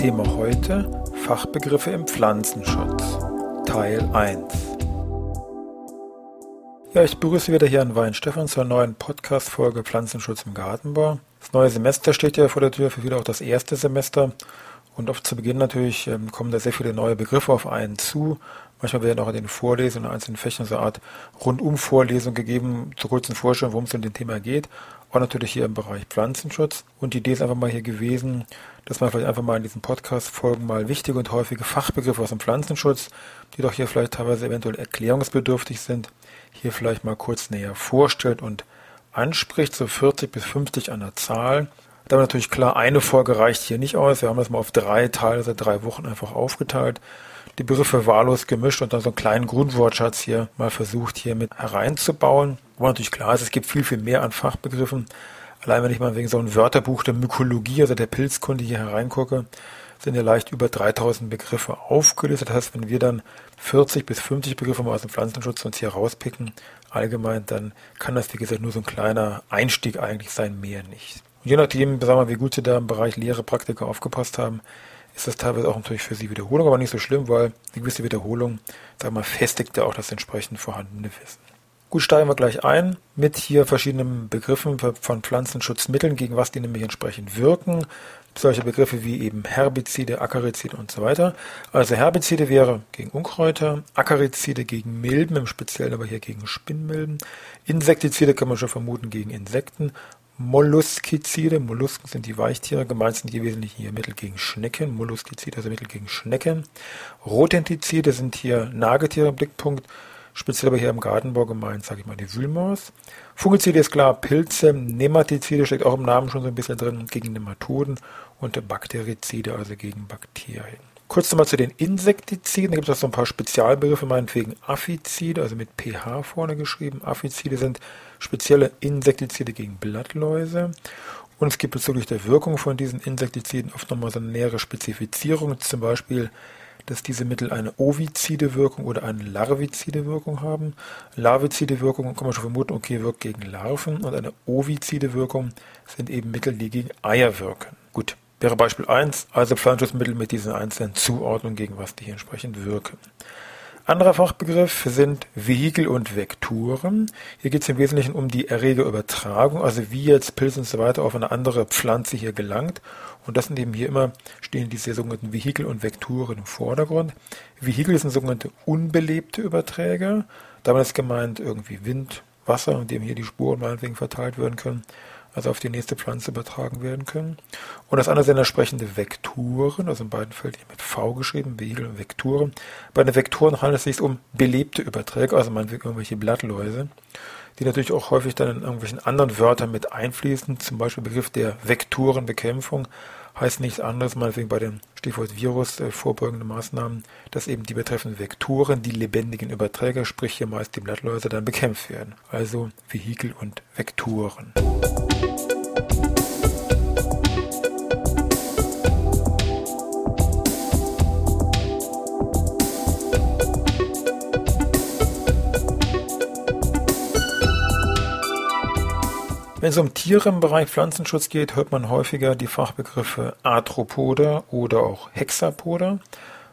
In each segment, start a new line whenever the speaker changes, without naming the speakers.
Thema heute Fachbegriffe im Pflanzenschutz Teil 1 Ja, ich begrüße wieder hier an Weinstefan zur neuen Podcast-Folge Pflanzenschutz im Gartenbau. Das neue Semester steht ja vor der Tür, für viele auch das erste Semester. Und oft zu Beginn natürlich ähm, kommen da sehr viele neue Begriffe auf einen zu. Manchmal werden auch in den Vorlesungen in einzelnen Fächern so eine Art Rundum-Vorlesung gegeben, zur kurzen Vorstellung, worum es in dem Thema geht. Auch natürlich hier im Bereich Pflanzenschutz. Und die Idee ist einfach mal hier gewesen, dass man vielleicht einfach mal in diesen Podcast-Folgen mal wichtige und häufige Fachbegriffe aus dem Pflanzenschutz, die doch hier vielleicht teilweise eventuell erklärungsbedürftig sind, hier vielleicht mal kurz näher vorstellt und anspricht, so 40 bis 50 an der Zahl. Da war natürlich klar, eine Folge reicht hier nicht aus. Wir haben das mal auf drei Teile seit drei Wochen einfach aufgeteilt die Begriffe wahllos gemischt und dann so einen kleinen Grundwortschatz hier mal versucht, hier mit hereinzubauen. Wo natürlich klar ist, es gibt viel, viel mehr an Fachbegriffen. Allein wenn ich mal wegen so einem Wörterbuch der Mykologie, also der Pilzkunde hier hereingucke, sind ja leicht über 3000 Begriffe aufgelistet. Das heißt, wenn wir dann 40 bis 50 Begriffe mal aus dem Pflanzenschutz uns hier rauspicken, allgemein, dann kann das, wie gesagt, nur so ein kleiner Einstieg eigentlich sein, mehr nicht. Und je nachdem, sagen wir, wie gut Sie da im Bereich Lehre, Praktika aufgepasst haben, ist das teilweise auch natürlich für sie Wiederholung, aber nicht so schlimm, weil eine gewisse Wiederholung, sagen wir mal, festigt ja auch das entsprechend vorhandene Wissen. Gut, steigen wir gleich ein mit hier verschiedenen Begriffen von Pflanzenschutzmitteln, gegen was die nämlich entsprechend wirken. Solche Begriffe wie eben Herbizide, Akarizide und so weiter. Also Herbizide wäre gegen Unkräuter, Akarizide gegen Milben, im Speziellen aber hier gegen Spinnmilben. Insektizide kann man schon vermuten gegen Insekten Molluskizide. Mollusken sind die Weichtiere. Gemeint sind hier wesentlich hier Mittel gegen Schnecken. Molluskizide, also Mittel gegen Schnecken. Rotentizide sind hier Nagetiere im Blickpunkt. Speziell aber hier im Gartenbau gemeint, sage ich mal, die Wühlmaus. Fungizide ist klar, Pilze. Nematizide steckt auch im Namen schon so ein bisschen drin, gegen Nematoden. Und Bakterizide, also gegen Bakterien. Kurz nochmal zu den Insektiziden. Da gibt es auch so ein paar Spezialbegriffe, meinetwegen Aphizide, also mit pH vorne geschrieben. Aphizide sind spezielle Insektizide gegen Blattläuse. Und es gibt bezüglich der Wirkung von diesen Insektiziden oft nochmal so eine nähere Spezifizierung. Zum Beispiel, dass diese Mittel eine ovizide Wirkung oder eine larvizide Wirkung haben. Larvizide Wirkung kann man schon vermuten, okay, wirkt gegen Larven. Und eine ovizide Wirkung sind eben Mittel, die gegen Eier wirken. Gut, Wäre Beispiel 1, also Pflanzenschutzmittel mit diesen einzelnen Zuordnungen, gegen was die entsprechend wirken. Anderer Fachbegriff sind Vehikel und Vektoren. Hier geht es im Wesentlichen um die Erregerübertragung, also wie jetzt Pilz und so weiter auf eine andere Pflanze hier gelangt. Und das sind eben hier immer, stehen diese sogenannten Vehikel und Vektoren im Vordergrund. Vehikel sind sogenannte unbelebte Überträger. Damit ist gemeint irgendwie Wind, Wasser, in dem hier die Spuren meinetwegen verteilt werden können also auf die nächste Pflanze übertragen werden können. Und das andere sind entsprechende Vektoren, also in beiden Fällen mit V geschrieben, Wegel und Vektoren. Bei den Vektoren handelt es sich um belebte Überträge, also meinetwegen irgendwelche Blattläuse, die natürlich auch häufig dann in irgendwelchen anderen Wörtern mit einfließen, zum Beispiel Begriff der Vektorenbekämpfung heißt nichts anderes, meinetwegen bei dem Stichwort Virus äh, vorbeugende Maßnahmen, dass eben die betreffenden Vektoren, die lebendigen Überträger, sprich hier meist die Blattläuse, dann bekämpft werden. Also Vehikel und Vektoren. Wenn es um Tiere im Bereich Pflanzenschutz geht, hört man häufiger die Fachbegriffe Arthropoda oder auch Hexapoda. Wollen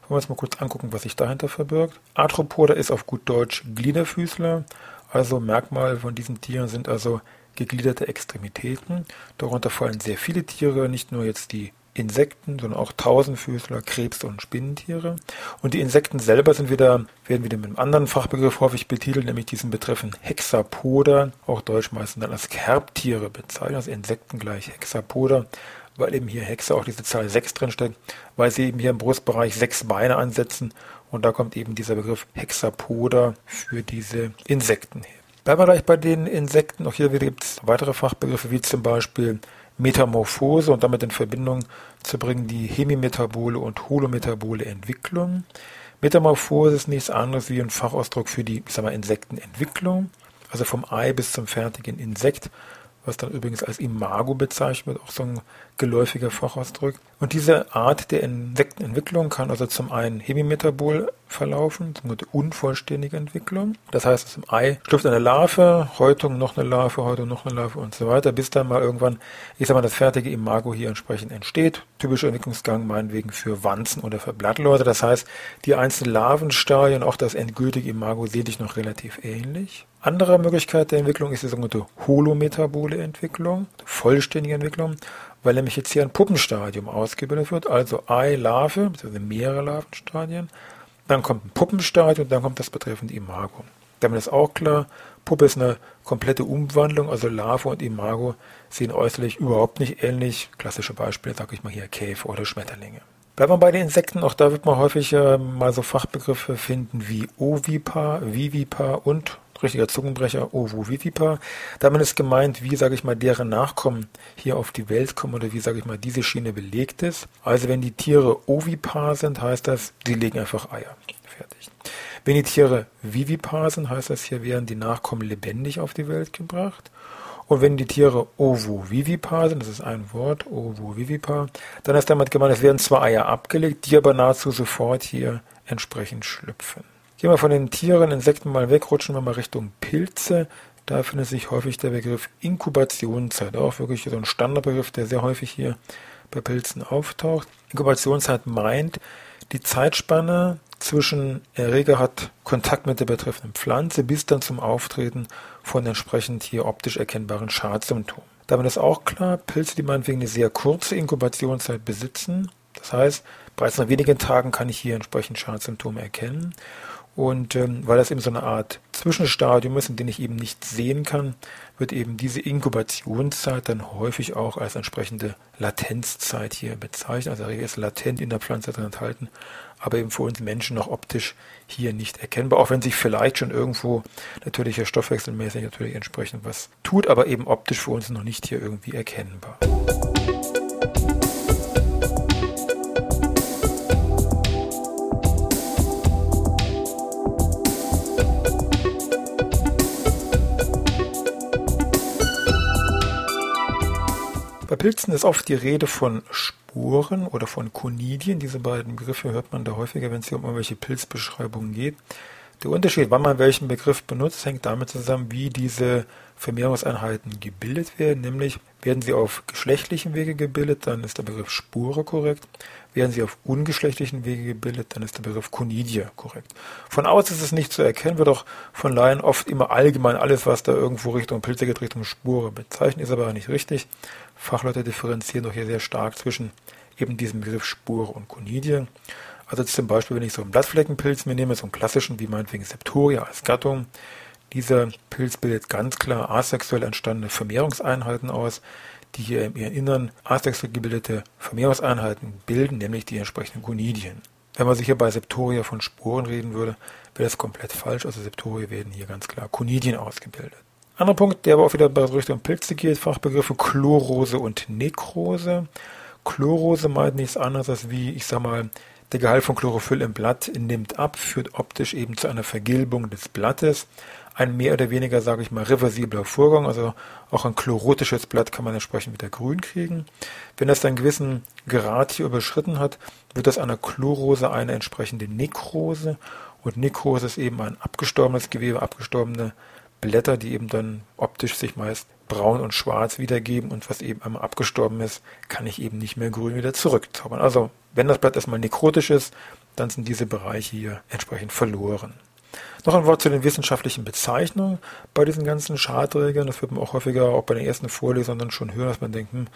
wir uns mal kurz angucken, was sich dahinter verbirgt. Arthropoda ist auf gut Deutsch Gliederfüßler. Also Merkmal von diesen Tieren sind also gegliederte Extremitäten. Darunter fallen sehr viele Tiere, nicht nur jetzt die Insekten, sondern auch Tausendfüßler, Krebs- und Spinnentiere. Und die Insekten selber sind wieder, werden wieder mit einem anderen Fachbegriff häufig betitelt, nämlich diesen betreffen Hexapoda, auch deutsch meistens dann als Kerbtiere bezeichnet, also Insekten gleich Hexapoda, weil eben hier Hexe auch diese Zahl 6 drin steckt, weil sie eben hier im Brustbereich sechs Beine ansetzen und da kommt eben dieser Begriff Hexapoda für diese Insekten her. Bleiben wir gleich bei den Insekten. Auch hier gibt es weitere Fachbegriffe, wie zum Beispiel Metamorphose und damit in Verbindung zu bringen die hemimetabole und holometabole Entwicklung. Metamorphose ist nichts anderes wie ein Fachausdruck für die, ich sag mal, Insektenentwicklung, also vom Ei bis zum fertigen Insekt was dann übrigens als Imago bezeichnet wird, auch so ein geläufiger Fachausdruck. Und diese Art der Insektenentwicklung kann also zum einen hemimetabol verlaufen, sogenannte unvollständige Entwicklung. Das heißt, aus dem Ei schlüpft eine Larve, Häutung noch eine Larve, Häutung noch eine Larve und so weiter, bis dann mal irgendwann, ich sag mal, das fertige Imago hier entsprechend entsteht. Typischer Entwicklungsgang meinetwegen für Wanzen oder für Blattläuse. Das heißt, die einzelnen Larvenstadien, auch das endgültige Imago, sehe ich noch relativ ähnlich. Andere Möglichkeit der Entwicklung ist die sogenannte holometabole Entwicklung, vollständige Entwicklung, weil nämlich jetzt hier ein Puppenstadium ausgebildet wird, also Ei, Larve, beziehungsweise mehrere Larvenstadien. Dann kommt ein Puppenstadium, dann kommt das betreffende Imago. Damit ist auch klar, Puppe ist eine komplette Umwandlung, also Larve und Imago sehen äußerlich überhaupt nicht ähnlich. Klassische Beispiele, sage ich mal hier, Käfer oder Schmetterlinge. Bleiben wir bei den Insekten, auch da wird man häufig äh, mal so Fachbegriffe finden wie Ovipar, Vivipar und richtiger Zungenbrecher, Ovovivipa. Damit ist gemeint, wie, sage ich mal, deren Nachkommen hier auf die Welt kommen oder wie, sage ich mal, diese Schiene belegt ist. Also wenn die Tiere ovipar sind, heißt das, sie legen einfach Eier. Fertig. Wenn die Tiere vivipar sind, heißt das, hier werden die Nachkommen lebendig auf die Welt gebracht. Und wenn die Tiere ovovivipar sind, das ist ein Wort, ovovivipar, dann ist damit gemeint, es werden zwei Eier abgelegt, die aber nahezu sofort hier entsprechend schlüpfen. Gehen wir von den Tieren, Insekten mal weg, rutschen wir mal Richtung Pilze. Da findet sich häufig der Begriff Inkubationszeit, auch wirklich so ein Standardbegriff, der sehr häufig hier bei Pilzen auftaucht. Inkubationszeit meint die Zeitspanne zwischen Erreger hat Kontakt mit der betreffenden Pflanze bis dann zum Auftreten von entsprechend hier optisch erkennbaren Schadsymptomen. Damit ist auch klar, Pilze, die meinetwegen eine sehr kurze Inkubationszeit besitzen, das heißt, bereits nach wenigen Tagen kann ich hier entsprechend Schadsymptome erkennen und ähm, weil das eben so eine Art Zwischenstadium ist, in dem ich eben nicht sehen kann, wird eben diese Inkubationszeit dann häufig auch als entsprechende Latenzzeit hier bezeichnet. Also er ist latent in der Pflanze drin enthalten, aber eben für uns Menschen noch optisch hier nicht erkennbar, auch wenn sich vielleicht schon irgendwo natürlicher Stoffwechselmäßig natürlich entsprechend was tut, aber eben optisch für uns noch nicht hier irgendwie erkennbar. Bei Pilzen ist oft die Rede von Sporen oder von Konidien. Diese beiden Begriffe hört man da häufiger, wenn es hier um irgendwelche Pilzbeschreibungen geht. Der Unterschied, wann man welchen Begriff benutzt, hängt damit zusammen, wie diese Vermehrungseinheiten gebildet werden. Nämlich werden sie auf geschlechtlichen Wege gebildet, dann ist der Begriff Spore korrekt. Werden sie auf ungeschlechtlichen Wege gebildet, dann ist der Begriff Conidie korrekt. Von außen ist es nicht zu erkennen, wird auch von Laien oft immer allgemein alles, was da irgendwo Richtung Pilze geht, Richtung Spore bezeichnet, ist aber nicht richtig. Fachleute differenzieren doch hier sehr stark zwischen eben diesem Begriff Spur und Konidien. Also zum Beispiel, wenn ich so einen Blattfleckenpilz mir nehme, so einen klassischen, wie meinetwegen Septoria als Gattung, dieser Pilz bildet ganz klar asexuell entstandene Vermehrungseinheiten aus, die hier im Innern asexuell gebildete Vermehrungseinheiten bilden, nämlich die entsprechenden Gonidien. Wenn man sich hier bei Septoria von Sporen reden würde, wäre das komplett falsch. Also Septoria werden hier ganz klar Konidien ausgebildet. Anderer Punkt, der aber auch wieder bei Richtung Pilze geht, Fachbegriffe Chlorose und Nekrose. Chlorose meint nichts anderes als wie, ich sag mal, der Gehalt von Chlorophyll im Blatt nimmt ab, führt optisch eben zu einer Vergilbung des Blattes. Ein mehr oder weniger, sage ich mal, reversibler Vorgang, also auch ein chlorotisches Blatt kann man entsprechend wieder grün kriegen. Wenn das einen gewissen Grad hier überschritten hat, wird das einer Chlorose eine entsprechende Nekrose und Nekrose ist eben ein abgestorbenes Gewebe, abgestorbene Blätter, die eben dann optisch sich meist braun und schwarz wiedergeben und was eben einmal abgestorben ist, kann ich eben nicht mehr grün wieder zurückzaubern. Also wenn das Blatt erstmal nekrotisch ist, dann sind diese Bereiche hier entsprechend verloren. Noch ein Wort zu den wissenschaftlichen Bezeichnungen bei diesen ganzen Schadträgern. Das wird man auch häufiger auch bei den ersten Vorlesern dann schon hören, dass man denkt, hm,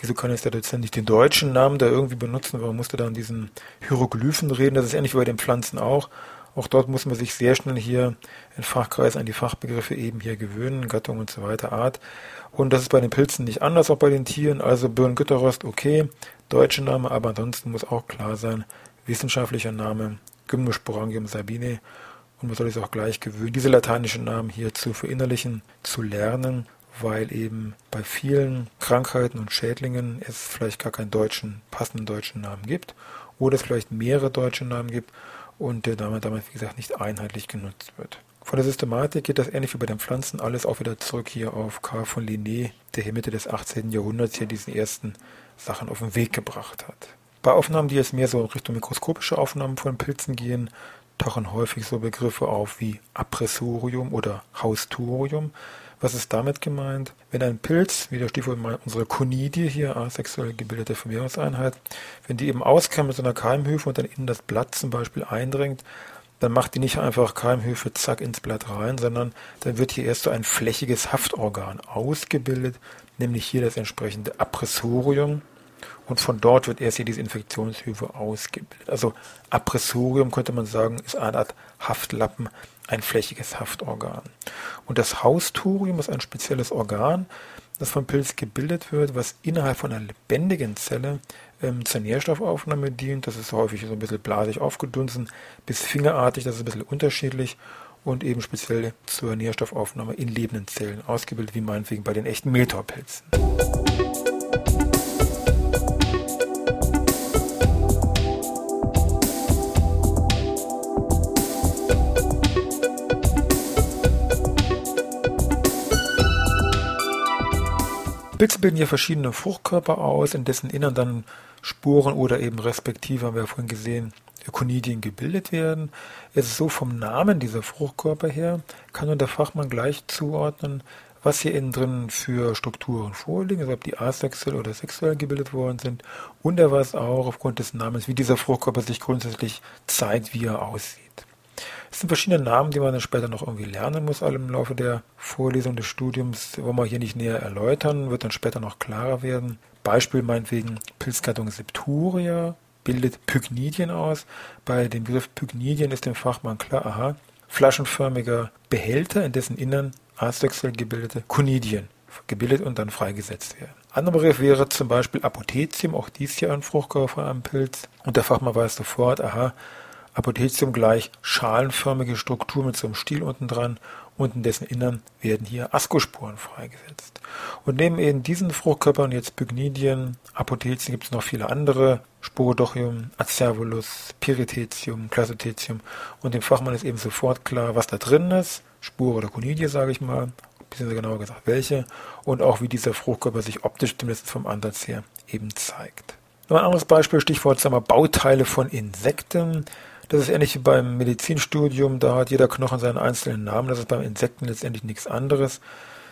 wieso kann jetzt der Dozent nicht den deutschen Namen da irgendwie benutzen? Warum musste da an diesen Hieroglyphen reden? Das ist ähnlich wie bei den Pflanzen auch. Auch dort muss man sich sehr schnell hier in Fachkreisen an die Fachbegriffe eben hier gewöhnen, Gattung und so weiter, Art. Und das ist bei den Pilzen nicht anders, auch bei den Tieren. Also Birngütterrost, okay, deutsche Name, aber ansonsten muss auch klar sein, wissenschaftlicher Name, Gymnosporangium sabine. Und man soll sich auch gleich gewöhnen, diese lateinischen Namen hier zu verinnerlichen, zu lernen, weil eben bei vielen Krankheiten und Schädlingen es vielleicht gar keinen deutschen, passenden deutschen Namen gibt oder es vielleicht mehrere deutsche Namen gibt und der Name damit, wie gesagt, nicht einheitlich genutzt wird. Von der Systematik geht das ähnlich wie bei den Pflanzen alles auch wieder zurück hier auf Karl von Linné, der hier Mitte des 18. Jahrhunderts hier diesen ersten Sachen auf den Weg gebracht hat. Bei Aufnahmen, die jetzt mehr so Richtung mikroskopische Aufnahmen von Pilzen gehen, tauchen häufig so Begriffe auf wie Appressorium oder Haustorium. Was ist damit gemeint? Wenn ein Pilz, wie der Stichwort mal unsere Konidie hier, asexuell gebildete Vermehrungseinheit, wenn die eben auskommt mit so einer Keimhöfe und dann in das Blatt zum Beispiel eindringt, dann macht die nicht einfach Keimhöfe zack ins Blatt rein, sondern dann wird hier erst so ein flächiges Haftorgan ausgebildet, nämlich hier das entsprechende Appressorium. Und von dort wird erst hier diese Infektionshöfe ausgebildet. Also Appressorium könnte man sagen, ist eine Art Haftlappen, ein flächiges Haftorgan. Und das Haustorium ist ein spezielles Organ, das vom Pilz gebildet wird, was innerhalb von einer lebendigen Zelle ähm, zur Nährstoffaufnahme dient. Das ist häufig so ein bisschen blasig aufgedunsen bis fingerartig, das ist ein bisschen unterschiedlich und eben speziell zur Nährstoffaufnahme in lebenden Zellen ausgebildet, wie meinetwegen bei den echten Mehltaupilzen. Pilze bilden hier verschiedene Fruchtkörper aus, in dessen Innern dann Sporen oder eben respektive, haben wir ja vorhin gesehen, Konidien gebildet werden. Es ist so vom Namen dieser Fruchtkörper her, kann nun der Fachmann gleich zuordnen, was hier innen drin für Strukturen vorliegen, also ob die asexuell oder sexuell gebildet worden sind. Und er weiß auch aufgrund des Namens, wie dieser Fruchtkörper sich grundsätzlich zeigt, wie er aussieht. Es sind verschiedene Namen, die man dann später noch irgendwie lernen muss, alle im Laufe der Vorlesung des Studiums, wollen wir hier nicht näher erläutern, wird dann später noch klarer werden. Beispiel meinetwegen Pilzgattung Septuria bildet Pygnidien aus. Bei dem Begriff Pygnidien ist dem Fachmann klar, aha, flaschenförmiger Behälter, in dessen Innern asexuell gebildete Conidien gebildet und dann freigesetzt werden. Anderer Begriff wäre zum Beispiel Apothecium, auch dies hier ein Fruchtkörper von einem Pilz. Und der Fachmann weiß sofort, aha, Apothecium gleich schalenförmige Struktur mit so einem Stiel unten dran und in dessen Innern werden hier Ascosporen freigesetzt. Und neben eben diesen Fruchtkörpern, jetzt Pygnidien, Apothecien, gibt es noch viele andere, Sporodochium, Acervulus, Pyrithecium, Clasotecium und dem Fachmann ist eben sofort klar, was da drin ist, Spore oder Conidie, sage ich mal, beziehungsweise genauer gesagt welche, und auch wie dieser Fruchtkörper sich optisch, zumindest vom Ansatz her, eben zeigt. Noch ein anderes Beispiel, Stichwort sagen wir, Bauteile von Insekten. Das ist ähnlich wie beim Medizinstudium, da hat jeder Knochen seinen einzelnen Namen, das ist beim Insekten letztendlich nichts anderes.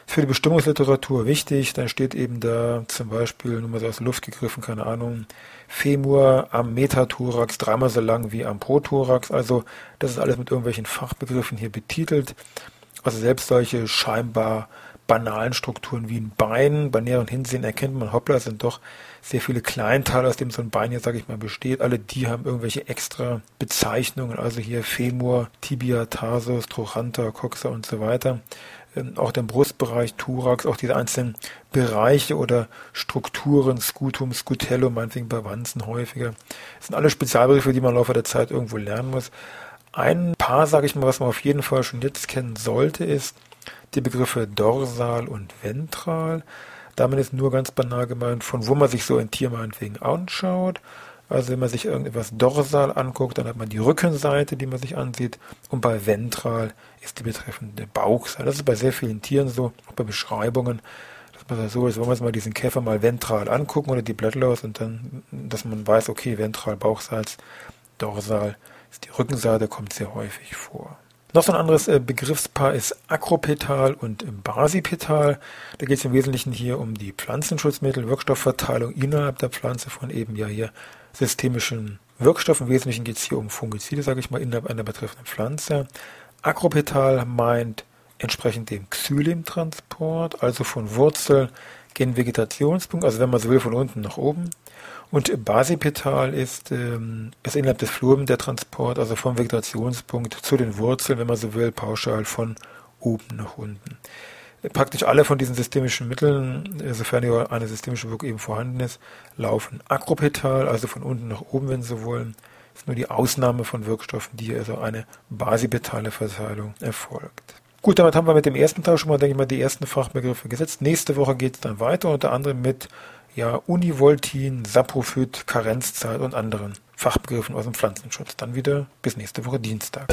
Für die Bestimmungsliteratur wichtig, dann steht eben da zum Beispiel, nur mal so aus der Luft gegriffen, keine Ahnung, Femur am Metathorax dreimal so lang wie am Prothorax. Also das ist alles mit irgendwelchen Fachbegriffen hier betitelt. Also selbst solche scheinbar banalen Strukturen wie ein Bein. Bei näherem Hinsehen erkennt man, hoppla, sind doch sehr viele Kleinteile, aus dem so ein Bein jetzt, sage ich mal, besteht. Alle die haben irgendwelche extra Bezeichnungen, also hier Femur, Tibia, Tarsus, Trochanter, Coxa und so weiter. Ähm, auch der Brustbereich, Thorax, auch diese einzelnen Bereiche oder Strukturen, Scutum, Scutellum, meinetwegen bei Wanzen häufiger. Das sind alle Spezialbegriffe, die man im Laufe der Zeit irgendwo lernen muss. Ein paar, sage ich mal, was man auf jeden Fall schon jetzt kennen sollte, ist, die Begriffe dorsal und ventral. Damit ist nur ganz banal gemeint, von wo man sich so ein Tier meinetwegen anschaut. Also wenn man sich irgendetwas dorsal anguckt, dann hat man die Rückenseite, die man sich ansieht. Und bei ventral ist die betreffende Bauchseite. Das ist bei sehr vielen Tieren so, auch bei Beschreibungen, dass man so ist, wollen wir uns mal diesen Käfer mal ventral angucken oder die Blättlaus und dann, dass man weiß, okay, ventral, Bauchseite, dorsal ist die Rückenseite, kommt sehr häufig vor. Noch so ein anderes äh, Begriffspaar ist Akropetal und Basipetal. Da geht es im Wesentlichen hier um die Pflanzenschutzmittel, Wirkstoffverteilung innerhalb der Pflanze von eben ja hier systemischen Wirkstoffen. Im Wesentlichen geht es hier um Fungizide, sage ich mal, innerhalb einer betreffenden Pflanze. Akropetal meint entsprechend dem Xylemtransport, also von Wurzel gen Vegetationspunkt, also wenn man so will, von unten nach oben. Und Basipetal ist, ähm, ist innerhalb des Flumen der Transport, also vom Vegetationspunkt zu den Wurzeln, wenn man so will, pauschal von oben nach unten. Praktisch alle von diesen systemischen Mitteln, sofern ja eine systemische Wirkung eben vorhanden ist, laufen akropetal, also von unten nach oben, wenn Sie wollen. Ist nur die Ausnahme von Wirkstoffen, die also eine basipetale Verteilung erfolgt. Gut, damit haben wir mit dem ersten Tag schon mal, denke ich mal, die ersten Fachbegriffe gesetzt. Nächste Woche geht es dann weiter, unter anderem mit ja, Univoltin, Saprophyt, Karenzzeit und anderen Fachbegriffen aus dem Pflanzenschutz. Dann wieder bis nächste Woche Dienstag.